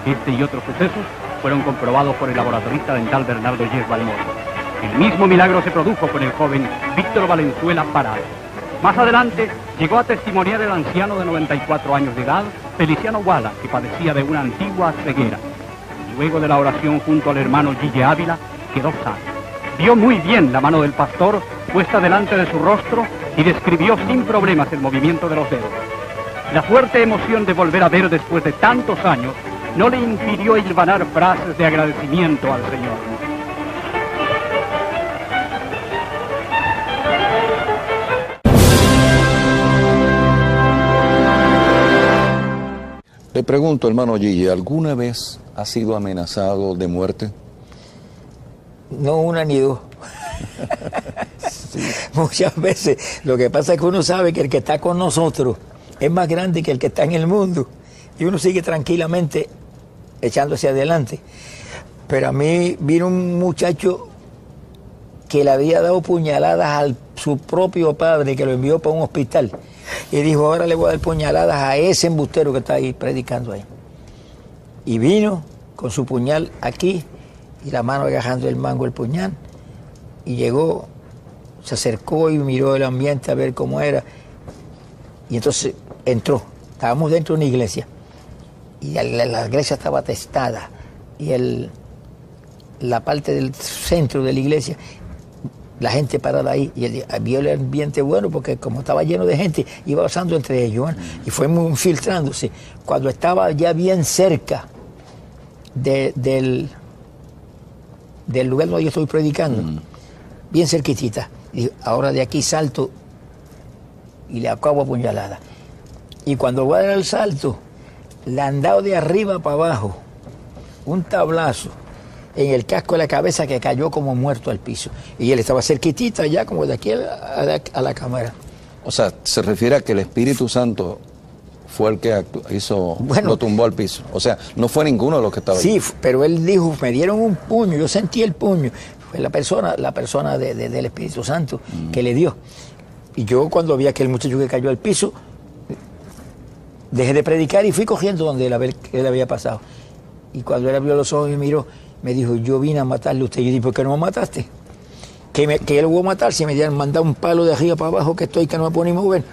Este y otros sucesos fueron comprobados por el laboratorista dental Bernardo Yes. El mismo milagro se produjo con el joven Víctor Valenzuela Parado. Más adelante llegó a testimoniar el anciano de 94 años de edad, Feliciano Guala, que padecía de una antigua ceguera. Luego de la oración junto al hermano Gille Ávila, quedó sano. Vio muy bien la mano del pastor puesta delante de su rostro y describió sin problemas el movimiento de los dedos. La fuerte emoción de volver a ver después de tantos años no le impidió hilvanar frases de agradecimiento al Señor. Le pregunto, hermano Gigi, ¿alguna vez ha sido amenazado de muerte? No una ni dos. [laughs] [laughs] Muchas veces lo que pasa es que uno sabe que el que está con nosotros es más grande que el que está en el mundo y uno sigue tranquilamente echándose adelante. Pero a mí vino un muchacho que le había dado puñaladas a su propio padre que lo envió para un hospital y dijo, ahora le voy a dar puñaladas a ese embustero que está ahí predicando ahí. Y vino con su puñal aquí y la mano agajando el mango el puñal y llegó, se acercó y miró el ambiente a ver cómo era. Y entonces entró. Estábamos dentro de una iglesia. Y la, la iglesia estaba testada. Y el, la parte del centro de la iglesia la gente parada ahí. Y él vio el ambiente bueno porque como estaba lleno de gente iba pasando entre ellos ¿eh? y fue muy filtrándose cuando estaba ya bien cerca de- del, del lugar donde yo estoy predicando bien cerquitita dijo ahora de aquí salto y le acabo a puñalada y cuando voy a dar el salto le han dado de arriba para abajo un tablazo en el casco de la cabeza que cayó como muerto al piso. Y él estaba cerquitita ya, como de aquí a la, a la cámara. O sea, se refiere a que el Espíritu Santo fue el que hizo, lo tumbó al piso. O sea, no fue ninguno de los que estaba Sí, ahí. f- pero él dijo, me dieron un puño, yo sentí el puño. Fue la persona, la persona de- de- del Espíritu Santo que le dio. Y yo cuando vi a aquel muchacho que cayó al piso, dejé de predicar y fui cogiendo donde él, a ver qué le había pasado. Y cuando él abrió los ojos y miró, me dijo, yo vine a matarle a usted. Yo dije, ¿por qué no me mataste? Que, me, que él voy a matar si me dieran mandado un palo de arriba para abajo que estoy que no me puedo ni mover.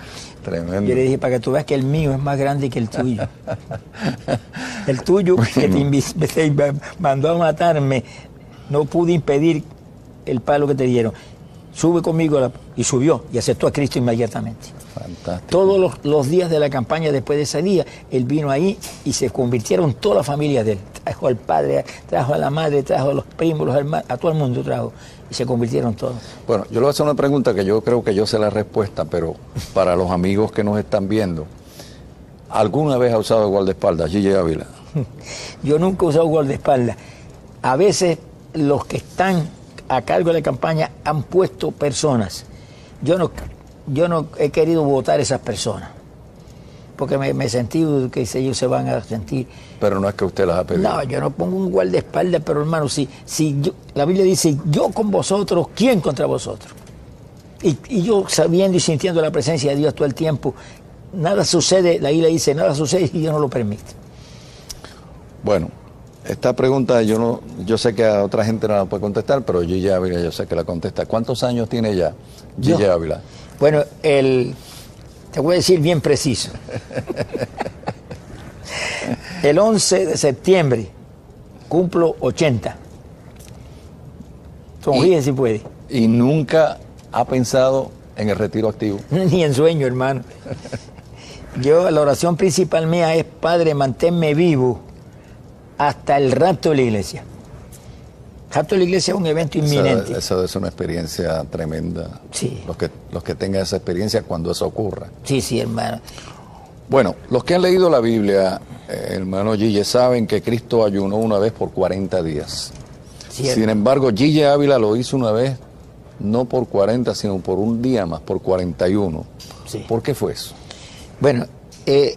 Tremendo. Yo le dije, para que tú veas que el mío es más grande que el tuyo. [laughs] el tuyo que te, te mandó a matarme, no pude impedir el palo que te dieron. Sube conmigo la- y subió y aceptó a Cristo inmediatamente. Fantástico. Todos los, los días de la campaña después de ese día, él vino ahí y se convirtieron toda la familia de él. Trajo al padre, trajo a la madre, trajo a los primos, los hermanos, a todo el mundo trajo. Y se convirtieron todos. Bueno, yo le voy a hacer una pregunta que yo creo que yo sé la respuesta, pero para los amigos que nos están viendo, ¿alguna vez ha usado guardaespaldas, Gigi Ávila? [laughs] Yo nunca he usado guardaespaldas. A veces los que están a cargo de la campaña han puesto personas. Yo no, yo no he querido votar esas personas. Porque me, me he sentido que ellos se van a sentir. Pero no es que usted las ha pedido. No, yo no pongo un guardaespaldas, pero hermano, si, si yo- la Biblia dice, yo con vosotros, ¿quién contra vosotros? Y, y yo sabiendo y sintiendo la presencia de Dios todo el tiempo, nada sucede, la Biblia dice, nada sucede y Dios no lo permite. Bueno, esta pregunta yo no, yo sé que a otra gente no la puede contestar, pero Gigi Ávila yo sé que la contesta. ¿Cuántos años tiene ya Gigi Yo. Ávila? Bueno, el, te voy a decir bien preciso. [laughs] El 11 de septiembre cumplo 80. Sonríe si puede. Y nunca ha pensado en el retiro activo. [laughs] Ni en sueño, hermano. Yo, la oración principal mía es, Padre, manténme vivo hasta el rapto de la iglesia. Rapto de la iglesia es un evento inminente. Eso, eso es una experiencia tremenda. Sí. Los que, los que tengan esa experiencia cuando eso ocurra. Sí, sí, hermano. Bueno, los que han leído la Biblia, eh, hermano Gille, saben que Cristo ayunó una vez por 40 días. Cierto. Sin embargo, Gille Ávila lo hizo una vez, no por 40, sino por un día más, por 41. ¿Por qué fue eso? Bueno, eh,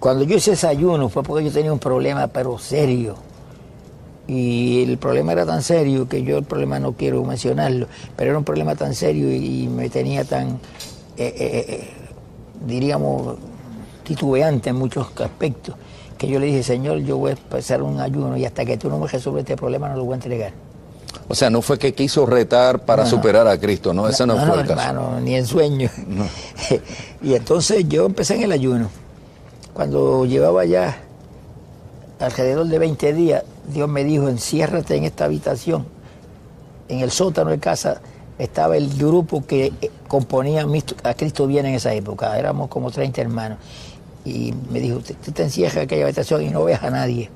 cuando yo hice ese ayuno fue porque yo tenía un problema, pero serio. Y el problema era tan serio que yo el problema no quiero mencionarlo, pero era un problema tan serio y, y me tenía tan, eh, eh, eh, diríamos, titubeante en muchos aspectos, que yo le dije, Señor, yo voy a empezar un ayuno y hasta que tú no me resuelvas este problema no lo voy a entregar. O sea, no fue que quiso retar para No. superar a Cristo, no, ese no, fue el caso. hermano, ni en sueño. [laughs] y entonces yo empecé en el ayuno. Cuando llevaba ya alrededor de 20 días, Dios me dijo, enciérrate en esta habitación, en el sótano de casa, estaba el grupo que eh, componía a Cristo Viene en esa época. Éramos como 30 hermanos. Y me dijo, tú te encierras en aquella habitación y no veas a nadie.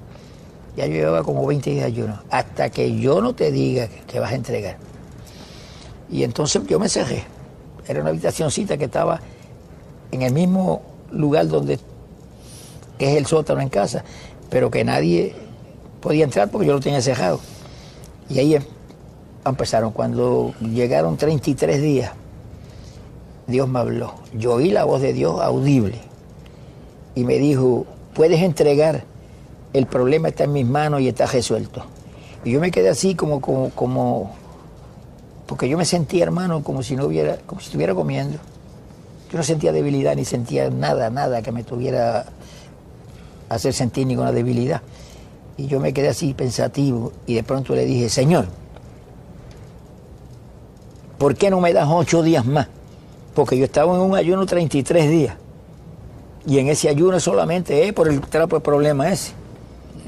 Ya yo llevaba como 20 días de ayuno. Hasta que yo no te diga que vas a entregar. Y entonces yo me cerré. Era una habitacióncita que estaba en el mismo lugar donde que es el sótano en casa, pero que nadie podía entrar porque yo lo tenía cerrado. Y ahí em, empezaron. Cuando llegaron 33 días, Dios me habló. Yo oí la voz de Dios audible y me dijo, puedes entregar, el problema está en mis manos y está resuelto. Y yo me quedé así como, como, como, porque yo me sentía, hermano, como si no hubiera, como si estuviera comiendo. Yo no sentía debilidad ni sentía nada, nada que me tuviera hacer sentir ninguna debilidad. Y yo me quedé así pensativo y de pronto le dije, Señor, ¿por qué no me das ocho días más? Porque yo estaba en un ayuno 33 días. Y en ese ayuno solamente es por el trapo de problema ese.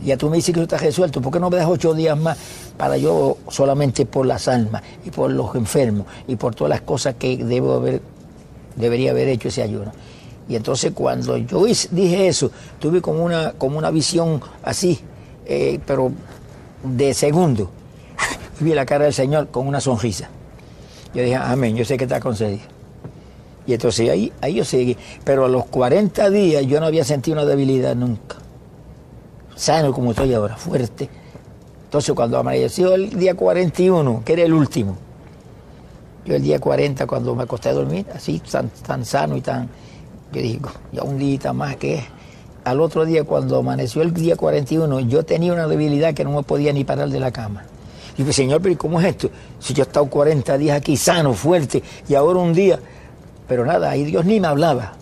Ya tú me dices que eso está resuelto. ¿Por qué no me das ocho días más para yo solamente por las almas y por los enfermos y por todas las cosas que debo haber, debería haber hecho ese ayuno? Y entonces cuando yo dije eso, tuve como una, como una visión así, eh, pero de segundo. [laughs] vi la cara del Señor con una sonrisa. Yo dije, amén, yo sé que está concedido. Y entonces ahí, ahí yo seguí. Pero a los 40 días yo no había sentido una debilidad nunca. Sano como estoy ahora, fuerte. Entonces cuando amaneció el día 41, que era el último, yo el día 40 cuando me acosté a dormir, así tan, tan sano y tan, yo digo, ya un día más que es. Al otro día, cuando amaneció el día 41, yo tenía una debilidad que no me podía ni parar de la cama. Y dije, Señor, pero ¿cómo es esto? Si yo he estado 40 días aquí sano, fuerte, y ahora un día. Pero nada, ahí Dios ni me hablaba.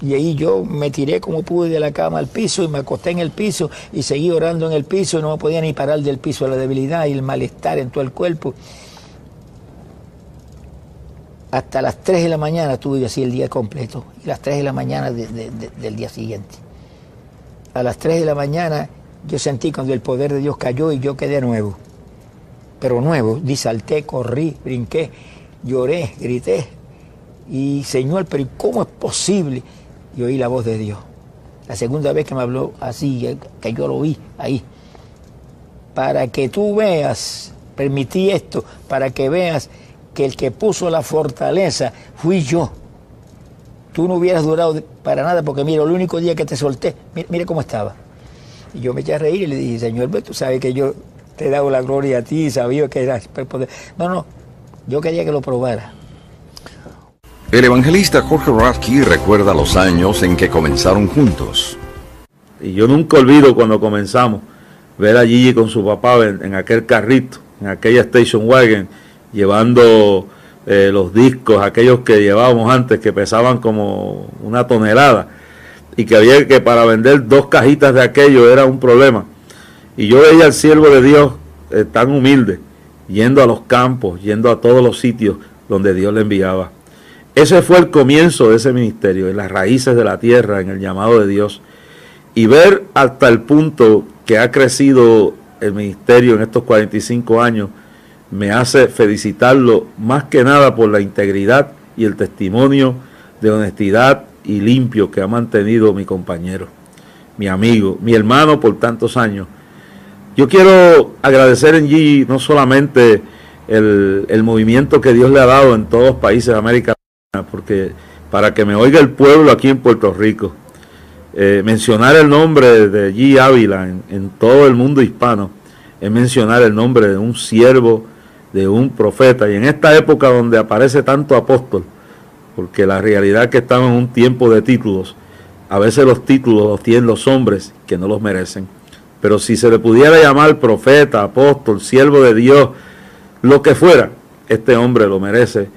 Y ahí yo me tiré como pude de la cama al piso y me acosté en el piso y seguí orando en el piso y no me podía ni parar del piso, la debilidad y el malestar en todo el cuerpo. Hasta las 3 de la mañana tuve así el día completo y las 3 de la mañana del día siguiente. A las 3 de la mañana yo sentí cuando el poder de Dios cayó y yo quedé nuevo. Pero nuevo, disalté, corrí, brinqué, lloré, grité. Y Señor, pero ¿cómo es posible? Y oí la voz de Dios. La segunda vez que me habló así, que yo lo oí ahí. Para que tú veas, permití esto, para que veas que el que puso la fortaleza fui yo. Tú no hubieras durado para nada, porque mira, el único día que te solté, mire, cómo estaba. Y yo me eché a reír y le dije, Señor, tú sabes que yo te he dado la gloria a ti, sabía que era poder. No, no, yo quería que lo probara. El evangelista Jorge Radke recuerda los años en que comenzaron juntos. Y yo nunca olvido cuando comenzamos, ver a Gigi con su papá en, en aquel carrito, en aquella station wagon, llevando eh, los discos, aquellos que llevábamos antes, que pesaban como una tonelada, y que había que para vender dos cajitas de aquello era un problema. Y yo veía al siervo de Dios eh, tan humilde, yendo a los campos, yendo a todos los sitios donde Dios le enviaba. Ese fue el comienzo de ese ministerio, en las raíces de la tierra, en el llamado de Dios. Y ver hasta el punto que ha crecido el ministerio en estos 45 años, me hace felicitarlo más que nada por la integridad y el testimonio de honestidad y limpio que ha mantenido mi compañero, mi amigo, mi hermano por tantos años. Yo quiero agradecer en G no solamente el, movimiento que Dios le ha dado en todos los países de América Latina, porque para que me oiga el pueblo aquí en Puerto Rico, eh, mencionar el nombre de G. Ávila en todo el mundo hispano es mencionar el nombre de un siervo de un profeta. Y en esta época donde aparece tanto apóstol, porque la realidad es que estamos en un tiempo de títulos, a veces los títulos los tienen los hombres que no los merecen. Pero si se le pudiera llamar profeta, apóstol, siervo de Dios, lo que fuera, este hombre lo merece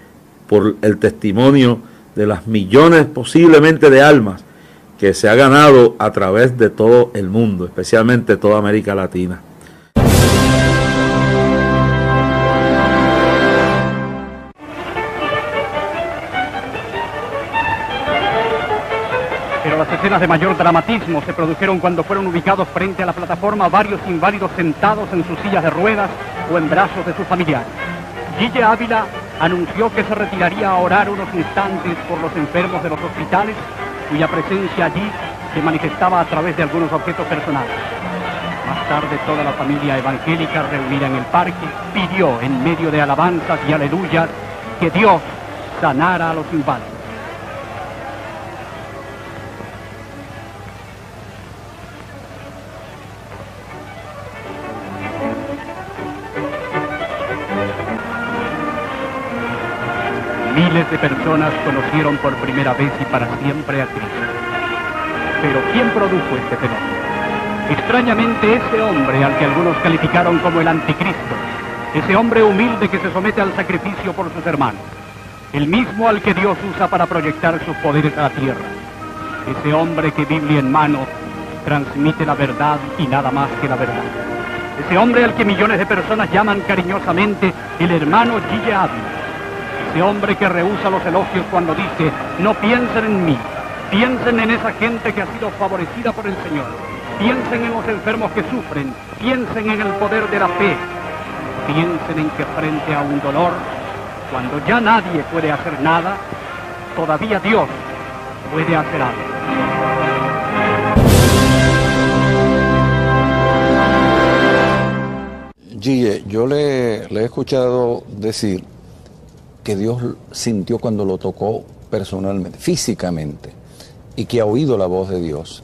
por el testimonio de las millones posiblemente de almas que se ha ganado a través de todo el mundo, especialmente toda América Latina. Escenas de mayor dramatismo se produjeron cuando fueron ubicados frente a la plataforma varios inválidos sentados en sus sillas de ruedas o en brazos de sus familiares. Gille Ávila anunció que se retiraría a orar unos instantes por los enfermos de los hospitales, cuya presencia allí se manifestaba a través de algunos objetos personales. Más tarde toda la familia evangélica reunida en el parque pidió en medio de alabanzas y aleluyas que Dios sanara a los inválidos. Miles de personas conocieron por primera vez y para siempre a Cristo. Pero ¿quién produjo este fenómeno? Extrañamente ese hombre al que algunos calificaron como el anticristo, ese hombre humilde que se somete al sacrificio por sus hermanos, el mismo al que Dios usa para proyectar sus poderes a la tierra, ese hombre que Biblia en mano transmite la verdad y nada más que la verdad, ese hombre al que millones de personas llaman cariñosamente el hermano Gille Ávila, ese hombre que rehúsa los elogios cuando dice, no piensen en mí, piensen en esa gente que ha sido favorecida por el Señor, piensen en los enfermos que sufren, piensen en el poder de la fe, piensen en que frente a un dolor, cuando ya nadie puede hacer nada, todavía Dios puede hacer algo. Gille, yo le, le he escuchado decir que Dios sintió cuando lo tocó personalmente, físicamente, y que ha oído la voz de Dios.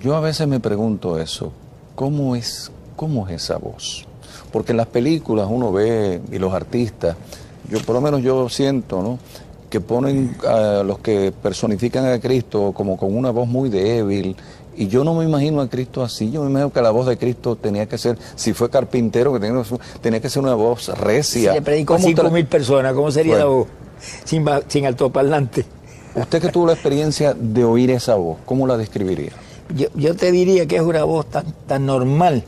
Yo a veces me pregunto eso, ¿cómo es, cómo es esa voz? Porque en las películas uno ve, y los artistas, yo por lo menos yo siento, ¿no? que ponen a los que personifican a Cristo como con una voz muy débil, y yo no me imagino a Cristo así, yo me imagino que la voz de Cristo tenía que ser, si fue carpintero, que tenía, tenía que ser una voz recia. Si le predicó a ¿Cómo cinco mil personas, ¿cómo sería Bueno. la voz? Sin, sin altoparlante. Usted que tuvo la experiencia de oír esa voz, ¿cómo la describiría? Yo, yo te diría que es una voz tan, tan normal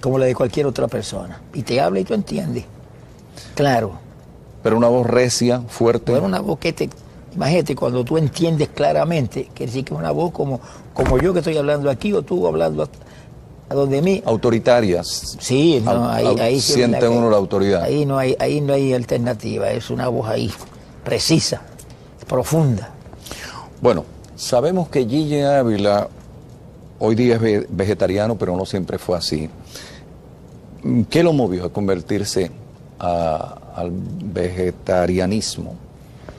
como la de cualquier otra persona. Y te habla y tú entiendes. Claro. Pero una voz recia, fuerte. Bueno, una voz que te... Imagínate, cuando tú entiendes claramente, quiere decir que es una voz como, como yo que estoy hablando aquí o tú hablando a, a donde mí. autoritarias. Sí, no, ahí, ahí siente que- uno la autoridad. Ahí no hay, ahí no hay alternativa, es una voz ahí, precisa, profunda. Bueno, sabemos que Gille Ávila hoy día es ve- vegetariano, pero no siempre fue así. ¿Qué lo movió a convertirse a- al vegetarianismo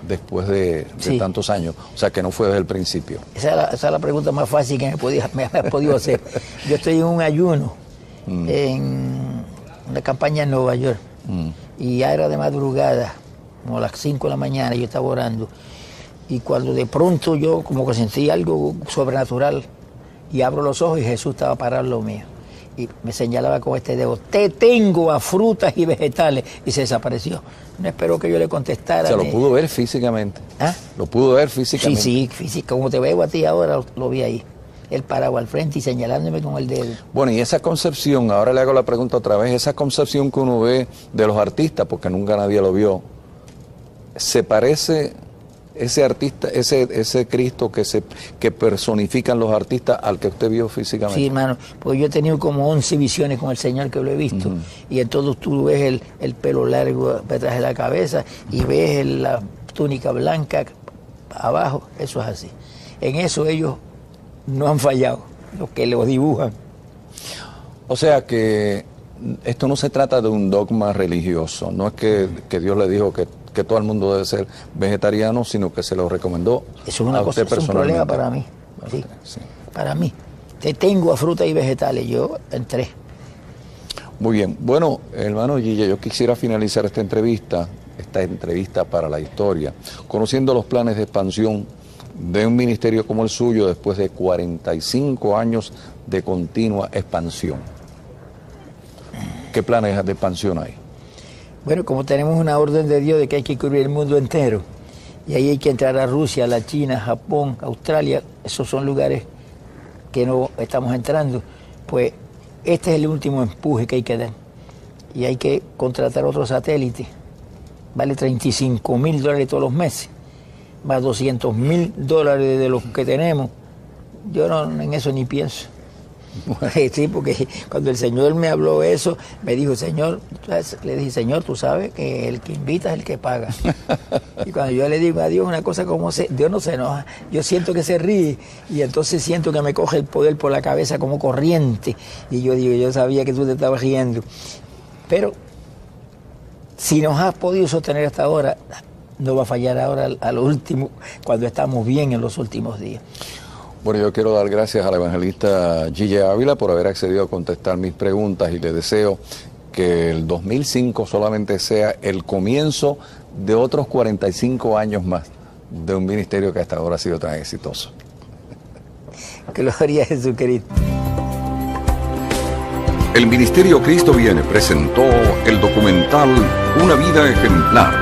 después de, de Sí. tantos años? O sea, que no fue desde el principio. Esa es la, esa es la pregunta más fácil que me, podía, me has podido hacer. Yo estoy en un ayuno, Mm. en una campaña en Nueva York, y ya era de madrugada, como a las 5 de la mañana, yo estaba orando. Y cuando de pronto yo como que sentí algo sobrenatural, y abro los ojos y Jesús estaba parado lado mío. Y me señalaba con este dedo, te tengo a frutas y vegetales. Y se desapareció. No esperó que yo le contestara. O sea, lo pudo ver físicamente. ¿Ah? Lo pudo ver Sí, físicamente. sí, física. Como te veo a ti ahora, lo, lo vi ahí. Él parado al frente y señalándome con el dedo. Bueno, y esa concepción, ahora le hago la pregunta otra vez, esa concepción que uno ve de los artistas, porque nunca nadie lo vio, ¿se parece ese artista, ese, ese Cristo que se que personifican los artistas al que usted vio físicamente? Sí, hermano, porque yo he tenido como 11 visiones con el Señor que lo he visto. Y entonces tú ves el, el pelo largo detrás de la cabeza y ves el- la túnica blanca abajo. Eso es así. En eso ellos no han fallado, los que lo dibujan. O sea que esto no se trata de un dogma religioso, no es que, que Dios le dijo que, que todo el mundo debe ser vegetariano, sino que se lo recomendó Eso es una a cosa, usted es un problema para mí. Sí, Para mí. Te tengo a frutas y vegetales. Yo entré. Muy bien. Bueno, hermano Gille, yo quisiera finalizar esta entrevista, esta entrevista para la historia, conociendo los planes de expansión de un ministerio como el suyo después de 45 años de continua expansión. ¿Qué planes de expansión hay? Bueno, como tenemos una orden de Dios de que hay que cubrir el mundo entero, y ahí hay que entrar a Rusia, la China, Japón, Australia, esos son lugares que no estamos entrando, pues este es el último empuje que hay que dar. Y hay que contratar otro satélite, vale 35 mil dólares todos los meses, más 200 mil dólares de los que tenemos. Yo no, en eso ni pienso. Sí, porque cuando el Señor me habló eso, me dijo, Señor, le dije, Señor, tú sabes que el que invita es el que paga. y cuando yo le digo a Dios una cosa como se, Dios no se enoja, yo siento que se ríe y entonces siento que me coge el poder por la cabeza como corriente. Y yo digo, yo sabía que tú te estabas riendo. Pero si nos has podido sostener hasta ahora, no va a fallar ahora a lo último, cuando estamos bien en los últimos días. Bueno, yo quiero dar gracias al evangelista Gille Ávila por haber accedido a contestar mis preguntas y le deseo que el 2005 solamente sea el comienzo de otros 45 años más de un ministerio que hasta ahora ha sido tan exitoso. [laughs] Gloria a Jesucristo. El Ministerio Cristo Viene presentó el documental Una vida ejemplar,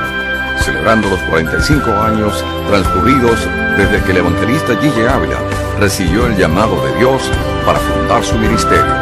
celebrando los 45 años transcurridos desde que el evangelista Gille Ávila recibió el llamado de Dios para fundar su ministerio.